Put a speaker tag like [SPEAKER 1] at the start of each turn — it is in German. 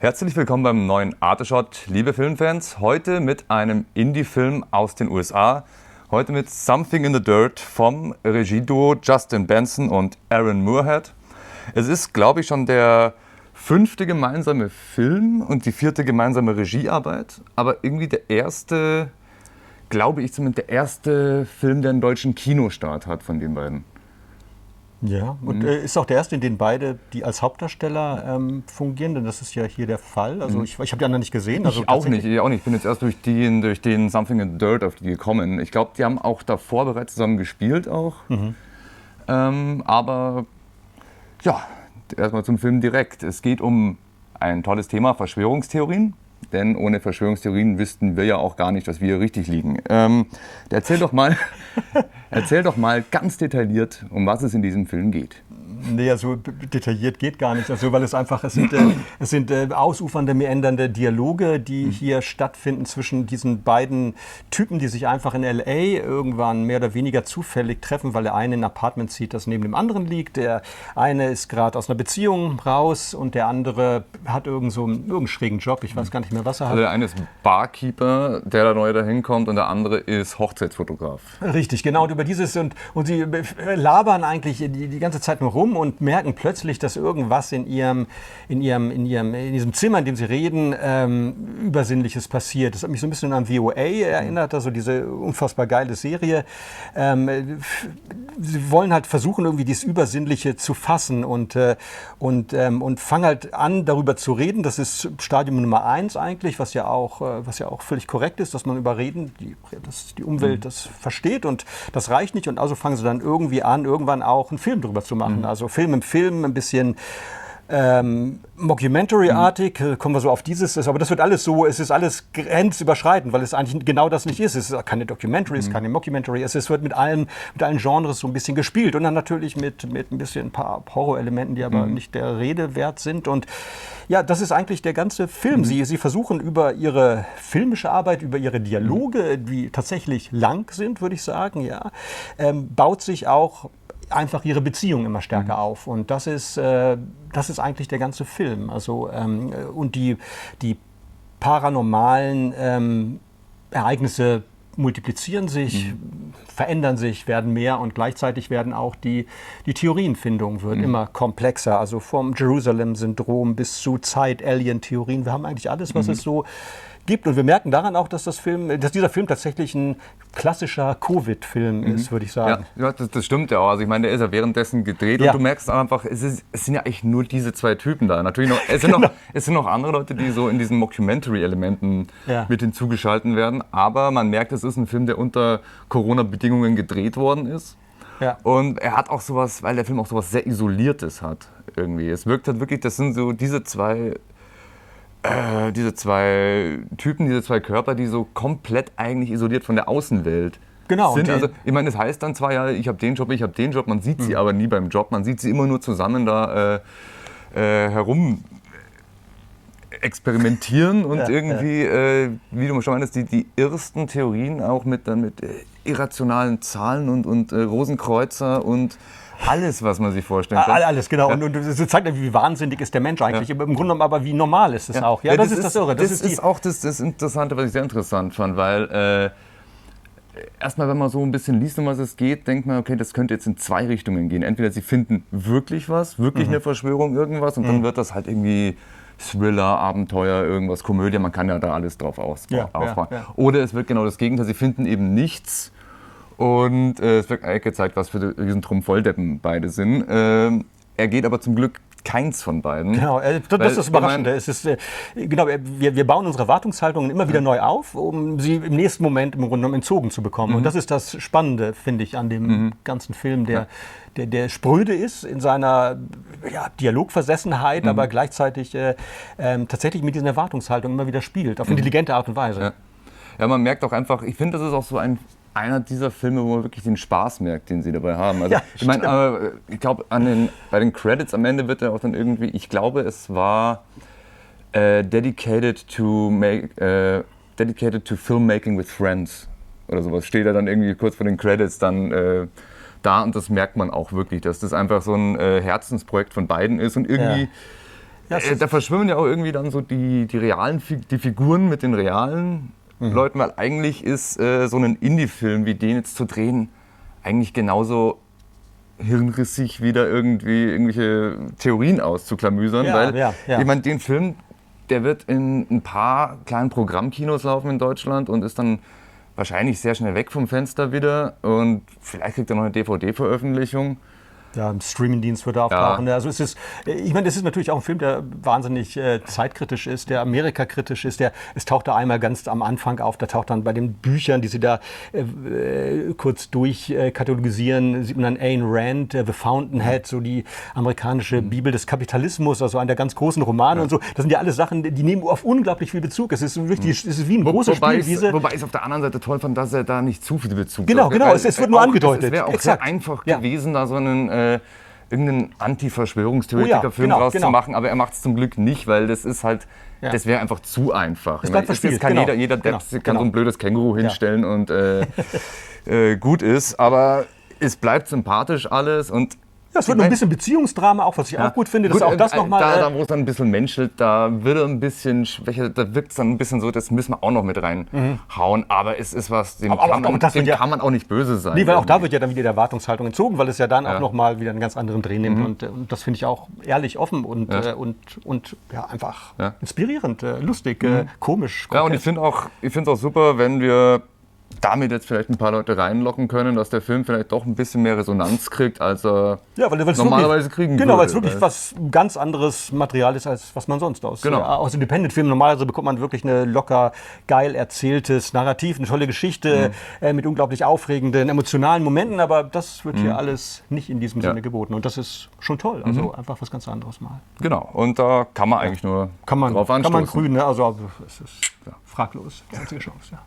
[SPEAKER 1] Herzlich willkommen beim neuen Arteshot, liebe Filmfans. Heute mit einem Indie-Film aus den USA. Heute mit Something in the Dirt vom Regieduo Justin Benson und Aaron Moorhead. Es ist, glaube ich, schon der fünfte gemeinsame Film und die vierte gemeinsame Regiearbeit, aber irgendwie der erste, glaube ich zumindest, der erste Film, der einen deutschen Kinostart hat von den beiden.
[SPEAKER 2] Ja, und äh, ist auch der erste, in dem beide, die als Hauptdarsteller ähm, fungieren, denn das ist ja hier der Fall. Also ich, ich habe die anderen nicht gesehen. Also
[SPEAKER 1] ich auch nicht, ich auch nicht. Ich bin jetzt erst durch den, durch den Something in the Dirt auf die gekommen. Ich glaube, die haben auch davor bereits zusammen gespielt auch. Mhm. Ähm, aber ja, erstmal zum Film direkt. Es geht um ein tolles Thema, Verschwörungstheorien. Denn ohne Verschwörungstheorien wüssten wir ja auch gar nicht, dass wir hier richtig liegen. Ähm, erzähl, doch mal, erzähl doch mal ganz detailliert, um was es in diesem Film geht.
[SPEAKER 2] Nee, so detailliert geht gar nicht. Also, weil es einfach, es sind, äh, es sind äh, ausufernde, meandernde Dialoge, die mhm. hier stattfinden zwischen diesen beiden Typen, die sich einfach in L.A. irgendwann mehr oder weniger zufällig treffen, weil der eine in ein Apartment zieht, das neben dem anderen liegt. Der eine ist gerade aus einer Beziehung raus und der andere hat irgend so einen, irgendeinen schrägen Job. Ich weiß gar nicht mehr, was er hat.
[SPEAKER 1] Also der eine ist Barkeeper, der da neu dahin kommt und der andere ist Hochzeitsfotograf.
[SPEAKER 2] Richtig, genau. Und über dieses und, und sie labern eigentlich die, die ganze Zeit nur rum rum und merken plötzlich, dass irgendwas in ihrem, in ihrem, in ihrem, in diesem Zimmer, in dem sie reden, ähm, Übersinnliches passiert. Das hat mich so ein bisschen an VOA erinnert, also diese unfassbar geile Serie. Ähm, sie wollen halt versuchen, irgendwie dieses Übersinnliche zu fassen und, äh, und, ähm, und fangen halt an, darüber zu reden. Das ist Stadium Nummer eins eigentlich, was ja auch, äh, was ja auch völlig korrekt ist, dass man über Reden, die, dass die Umwelt mhm. das versteht und das reicht nicht. Und also fangen sie dann irgendwie an, irgendwann auch einen Film darüber zu machen. Mhm. Also Film im Film, ein bisschen ähm, Mockumentary-artig, mhm. kommen wir so auf dieses, aber das wird alles so, es ist alles grenzüberschreitend, weil es eigentlich genau das nicht ist. Es ist keine Documentary, es ist mhm. keine Mockumentary, es, wird mit allen, mit allen Genres so ein bisschen gespielt und dann natürlich mit, mit ein bisschen ein paar Horrorelementen, die aber mhm. nicht der Rede wert sind und ja, das ist eigentlich der ganze Film. Mhm. Sie, sie versuchen über ihre filmische Arbeit, über ihre Dialoge, die tatsächlich lang sind, würde ich sagen, ja, ähm, baut sich auch einfach ihre Beziehung immer stärker mhm. auf. Und das ist, äh, das ist eigentlich der ganze Film. Also, ähm, und die, die paranormalen ähm, Ereignisse multiplizieren sich, mhm. verändern sich, werden mehr und gleichzeitig werden auch die, die Theorienfindung wird mhm. immer komplexer. Also vom Jerusalem-Syndrom bis zu Zeit-Alien-Theorien. Wir haben eigentlich alles, was mhm. es so gibt. Und wir merken daran auch, dass, das Film, dass dieser Film tatsächlich ein klassischer Covid-Film mhm. ist, würde ich sagen.
[SPEAKER 1] Ja, das, das, stimmt ja auch. Also ich meine, der ist ja währenddessen gedreht ja. und du merkst einfach, es, ist, es, sind ja eigentlich nur diese zwei Typen da. Natürlich noch, es sind, genau. noch, es sind noch andere Leute, die so in diesen Mockumentary-Elementen ja. mit hinzugeschalten werden. Aber man merkt, es ist ein Film, der unter Corona-Bedingungen gedreht worden ist. Ja. Und er hat auch sowas, weil der Film auch sowas sehr Isoliertes hat irgendwie. Es wirkt halt wirklich, das sind so diese zwei äh, diese zwei Typen, diese zwei Körper, die so komplett eigentlich isoliert von der Außenwelt genau, sind. Also, ich meine, das heißt dann zwar ja, ich habe den Job, ich habe den Job, man sieht sie mhm. aber nie beim Job, man sieht sie immer nur zusammen da äh, äh, herum experimentieren und ja, irgendwie, ja. Äh, wie du schon meinst, die, die ersten Theorien auch mit, dann mit äh, irrationalen Zahlen und, und äh, Rosenkreuzer und alles, was man sich vorstellen kann.
[SPEAKER 2] Alles, genau. Ja. Und, und es zeigt, wie wahnsinnig ist der Mensch eigentlich. Ja. Im Grunde genommen aber, wie normal ist es ja. auch.
[SPEAKER 1] Ja, das, das, ist das Irre. Das, das ist, ist, auch das, das, Interessante, was ich sehr interessant fand, weil äh, erstmal, wenn man so ein bisschen liest, um was es geht, denkt man, okay, das könnte jetzt in zwei Richtungen gehen. Entweder sie finden wirklich was, wirklich mhm. eine Verschwörung, irgendwas, und mhm. dann wird das halt irgendwie Thriller, Abenteuer, irgendwas, Komödie, man kann ja da alles drauf aus, ja, aufbauen. Ja. Oder es wird genau das Gegenteil, sie finden eben nichts und äh, es wird eigentlich gezeigt, was für Riesentrum Volldeppen beide sind. Ähm, er geht aber zum Glück keins von beiden.
[SPEAKER 2] Genau, äh, das, das ist das Überraschende. Es ist, äh, genau, wir, wir bauen unsere Erwartungshaltungen immer wieder neu auf, um sie im nächsten Moment im Grunde genommen entzogen zu bekommen. Mhm. Und das ist das Spannende, finde ich, an dem mhm. ganzen Film, der, ja. der, der spröde ist in seiner ja, Dialogversessenheit, mhm. aber gleichzeitig äh, äh, tatsächlich mit diesen Erwartungshaltungen immer wieder spielt, auf mhm. intelligente Art und Weise.
[SPEAKER 1] Ja. ja, man merkt auch einfach, ich finde, das ist auch so ein einer dieser Filme, wo man wirklich den Spaß merkt, den sie dabei haben. Also, ja, ich meine, aber ich glaube, bei den Credits am Ende wird er auch dann irgendwie, ich glaube, es war äh, dedicated to make, äh, dedicated to filmmaking with friends oder sowas. Steht er dann irgendwie kurz vor den Credits dann äh, da und das merkt man auch wirklich, dass das einfach so ein äh, Herzensprojekt von beiden ist und irgendwie. Ja ja, äh, da verschwimmen ja auch irgendwie dann so die, die realen, die Figuren mit den realen mhm. Leuten, weil eigentlich ist äh, so ein Indie-Film wie den jetzt zu drehen eigentlich genauso hirnrissig wieder irgendwie irgendwelche Theorien auszuklamüsern, ja, weil ja, ja. ich meine, den Film, der wird in ein paar kleinen Programmkinos laufen in Deutschland und ist dann wahrscheinlich sehr schnell weg vom Fenster wieder und vielleicht kriegt er noch eine DVD-Veröffentlichung
[SPEAKER 2] ja, im Streamingdienst wird er auftauchen. Ja. Also es ist, ich meine, es ist natürlich auch ein Film, der wahnsinnig äh, zeitkritisch ist, der Amerikakritisch ist. Der, es taucht da einmal ganz am Anfang auf, da taucht dann bei den Büchern, die sie da äh, äh kurz durchkatalogisieren, äh, sieht man dann Ayn Rand, äh, The Fountainhead, so die amerikanische mhm. Bibel des Kapitalismus, also einer der ganz großen Romane ja. und so. Das sind ja alles Sachen, die nehmen auf unglaublich viel Bezug. Es ist wirklich, mhm. es ist wie ein Wo, großes
[SPEAKER 1] wobei Spielwiese. wobei ich es auf der anderen Seite toll fand, dass er da nicht zu viel Bezug
[SPEAKER 2] Genau, hat. genau, es, es, wird nur angedeutet. Es
[SPEAKER 1] wäre auch Exakt. sehr einfach gewesen, da so einen äh, irgendeinen Anti-Verschwörungstheoretiker-Film oh ja, genau, draus genau. zu machen, aber er macht es zum Glück nicht, weil das ist halt, ja. das wäre einfach zu einfach.
[SPEAKER 2] Das bleibt verspielt, kann
[SPEAKER 1] genau. jeder, jeder genau, kann genau. so ein blödes Känguru hinstellen ja. und äh, äh, gut ist, aber es bleibt sympathisch alles und
[SPEAKER 2] ja, es wird noch ein bisschen Beziehungsdrama, auch was ich ja. auch gut finde. Gut, auch das
[SPEAKER 1] äh,
[SPEAKER 2] noch mal,
[SPEAKER 1] da, da wo es dann ein bisschen menschelt, da wird er ein bisschen schwächer, da wirkt es dann ein bisschen so, das müssen wir auch noch mit reinhauen. Mhm. Aber es ist was, dem, aber, kann, man, dem ja, kann man auch nicht böse sein.
[SPEAKER 2] Nee, weil irgendwie. auch da wird ja dann wieder die Erwartungshaltung entzogen, weil es ja dann ja. auch noch mal wieder einen ganz anderen Dreh nimmt. Mhm. Und, und, das finde ich auch ehrlich offen und, ja. äh, und, und ja, einfach inspirierend, äh, lustig, äh, mhm. äh, komisch.
[SPEAKER 1] Ja, und ich finde auch, es auch super, wenn wir damit jetzt vielleicht ein paar Leute reinlocken können, dass der Film vielleicht doch ein bisschen mehr Resonanz kriegt, als er ja, weil, normalerweise
[SPEAKER 2] wirklich,
[SPEAKER 1] kriegen
[SPEAKER 2] Genau, weil es wirklich was ganz anderes Material ist, als was man sonst aus, genau. äh, aus Independent-Filmen. Normalerweise bekommt man wirklich eine locker, geil erzähltes Narrativ, eine tolle Geschichte mhm. äh, mit unglaublich aufregenden, emotionalen Momenten, aber das wird mhm. hier alles nicht in diesem ja. Sinne geboten. Und das ist schon toll. Also mhm. einfach was ganz anderes mal.
[SPEAKER 1] Genau, und da kann man eigentlich nur
[SPEAKER 2] kann man,
[SPEAKER 1] drauf
[SPEAKER 2] anstoßen. Kann man grün, ne? also es ist ja. fraglos, die einzige Chance, ja.